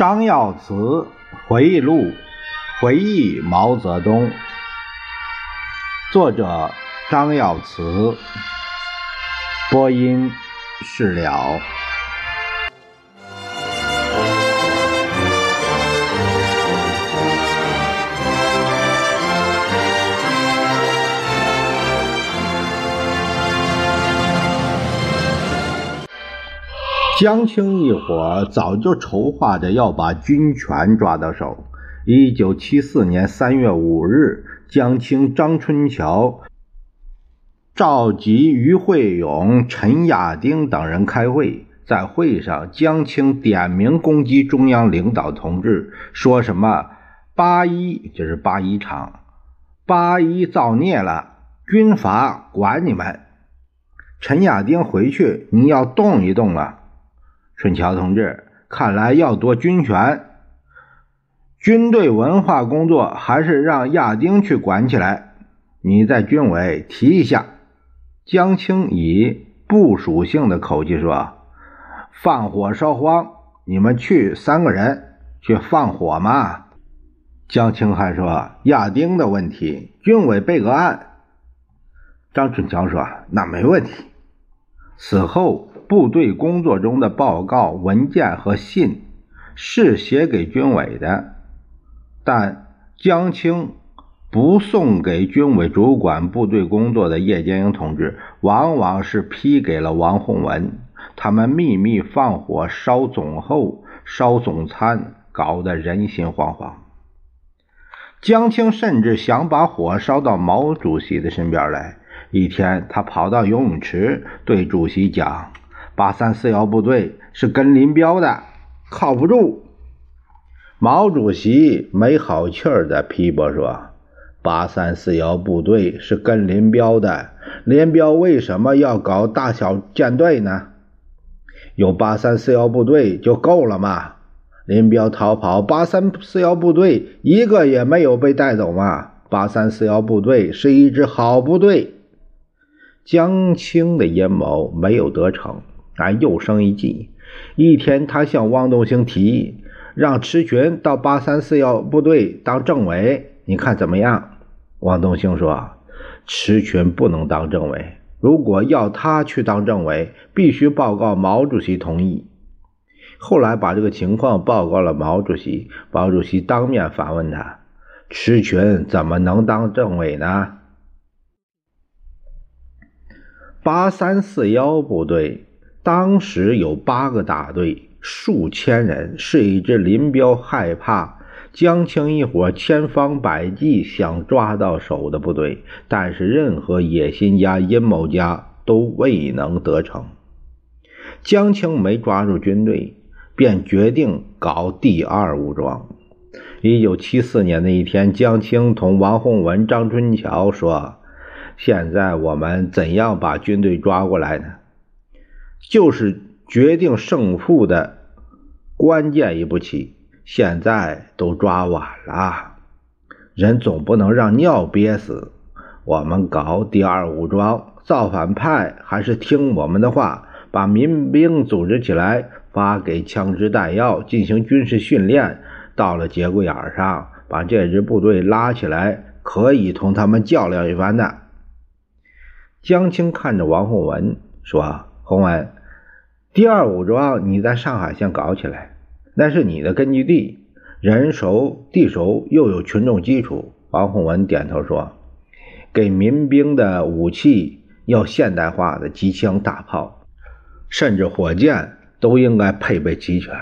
张耀慈回忆录，回忆毛泽东。作者：张耀慈。播音：释了。江青一伙早就筹划着要把军权抓到手。一九七四年三月五日，江青、张春桥召集于会勇、陈亚丁等人开会。在会上，江青点名攻击中央领导同志，说什么“八一就是八一厂，八一造孽了，军阀管你们。”陈亚丁回去，你要动一动啊！春桥同志，看来要夺军权，军队文化工作还是让亚丁去管起来。你在军委提一下。江青以部属性的口气说：“放火烧荒，你们去三个人去放火嘛。”江青还说：“亚丁的问题，军委备个案。”张春桥说：“那没问题。”此后。部队工作中的报告文件和信是写给军委的，但江青不送给军委主管部队工作的叶剑英同志，往往是批给了王洪文。他们秘密放火烧总后、烧总参，搞得人心惶惶。江青甚至想把火烧到毛主席的身边来。一天，他跑到游泳池，对主席讲。八三四幺部队是跟林彪的，靠不住。毛主席没好气儿的批驳说：“八三四幺部队是跟林彪的，林彪为什么要搞大小舰队呢？有八三四幺部队就够了嘛？林彪逃跑，八三四幺部队一个也没有被带走嘛？八三四幺部队是一支好部队。”江青的阴谋没有得逞。然又生一计。一天，他向汪东兴提议，让池群到八三四幺部队当政委，你看怎么样？汪东兴说：“池群不能当政委，如果要他去当政委，必须报告毛主席同意。”后来把这个情况报告了毛主席，毛主席当面反问他：“池群怎么能当政委呢？”八三四幺部队。当时有八个大队，数千人，是一支林彪害怕江青一伙千方百计想抓到手的部队，但是任何野心家、阴谋家都未能得逞。江青没抓住军队，便决定搞第二武装。一九七四年的一天，江青同王洪文、张春桥说：“现在我们怎样把军队抓过来呢？”就是决定胜负的关键一步棋，现在都抓晚了。人总不能让尿憋死。我们搞第二武装，造反派还是听我们的话，把民兵组织起来，发给枪支弹药，进行军事训练。到了节骨眼上，把这支部队拉起来，可以同他们较量一番的。江青看着王洪文说。洪文，第二武装你在上海先搞起来，那是你的根据地，人熟地熟，又有群众基础。王洪文点头说：“给民兵的武器要现代化的机枪、大炮，甚至火箭都应该配备齐全。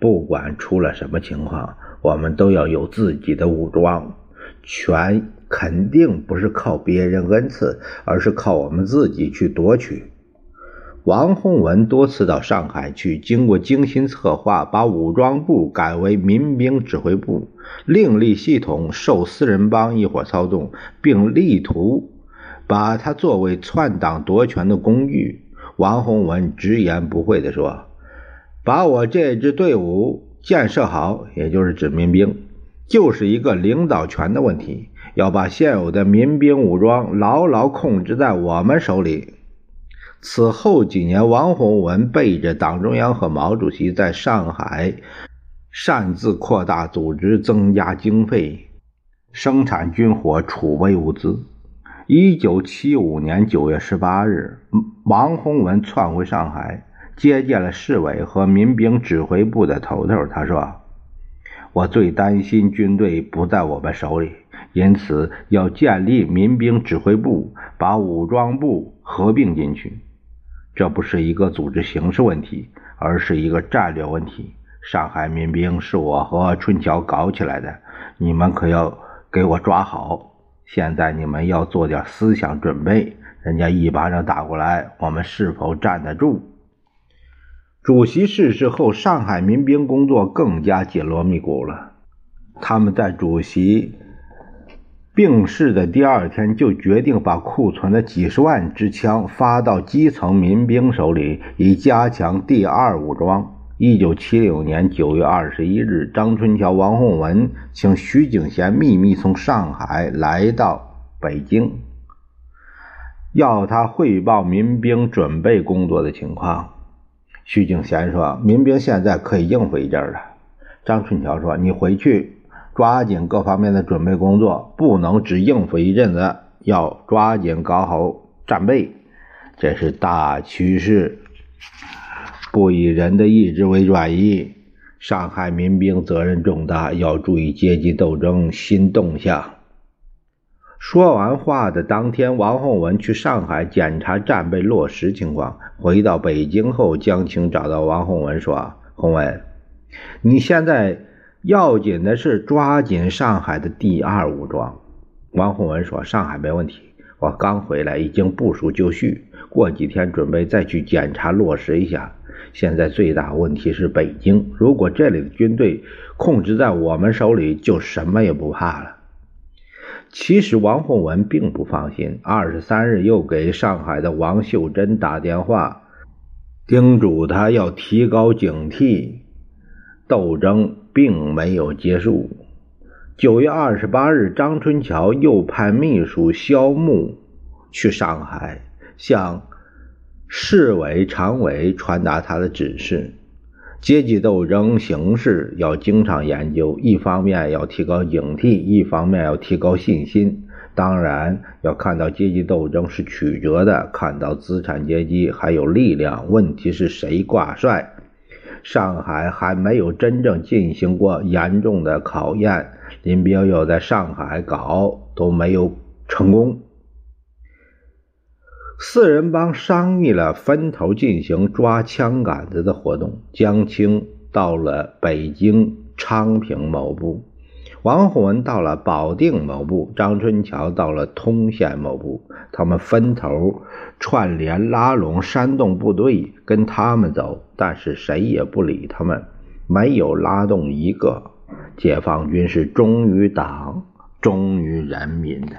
不管出了什么情况，我们都要有自己的武装。权肯定不是靠别人恩赐，而是靠我们自己去夺取。”王洪文多次到上海去，经过精心策划，把武装部改为民兵指挥部，另立系统受四人帮一伙操纵，并力图把它作为篡党夺权的工具。王洪文直言不讳地说：“把我这支队伍建设好，也就是指民兵，就是一个领导权的问题，要把现有的民兵武装牢牢控制在我们手里。”此后几年，王洪文背着党中央和毛主席在上海擅自扩大组织，增加经费，生产军火，储备物资。一九七五年九月十八日，王洪文窜回上海，接见了市委和民兵指挥部的头头。他说：“我最担心军队不在我们手里，因此要建立民兵指挥部，把武装部合并进去。这不是一个组织形式问题。”而是一个战略问题。上海民兵是我和春桥搞起来的，你们可要给我抓好。现在你们要做点思想准备，人家一巴掌打过来，我们是否站得住？主席逝世后，上海民兵工作更加紧锣密鼓了。他们在主席。病逝的第二天，就决定把库存的几十万支枪发到基层民兵手里，以加强第二武装。一九七六年九月二十一日，张春桥、王洪文请徐景贤秘密从上海来到北京，要他汇报民兵准备工作的情况。徐景贤说：“民兵现在可以应付一阵了。”张春桥说：“你回去。”抓紧各方面的准备工作，不能只应付一阵子，要抓紧搞好战备，这是大趋势。不以人的意志为转移，上海民兵责任重大，要注意阶级斗争新动向。说完话的当天，王洪文去上海检查战备落实情况。回到北京后，江青找到王洪文说：“洪文，你现在……”要紧的是抓紧上海的第二武装。王洪文说：“上海没问题，我刚回来，已经部署就绪，过几天准备再去检查落实一下。现在最大问题是北京，如果这里的军队控制在我们手里，就什么也不怕了。”其实王洪文并不放心。二十三日又给上海的王秀珍打电话，叮嘱他要提高警惕，斗争。并没有结束。九月二十八日，张春桥又派秘书肖木去上海，向市委常委传达他的指示：阶级斗争形势要经常研究，一方面要提高警惕，一方面要提高信心。当然，要看到阶级斗争是曲折的，看到资产阶级还有力量。问题是谁挂帅？上海还没有真正进行过严重的考验，林彪要在上海搞都没有成功。四人帮商议了分头进行抓枪杆子的活动。江青到了北京昌平某部，王洪文到了保定某部，张春桥到了通县某部，他们分头。串联拉拢煽动部队跟他们走，但是谁也不理他们，没有拉动一个。解放军是忠于党、忠于人民的。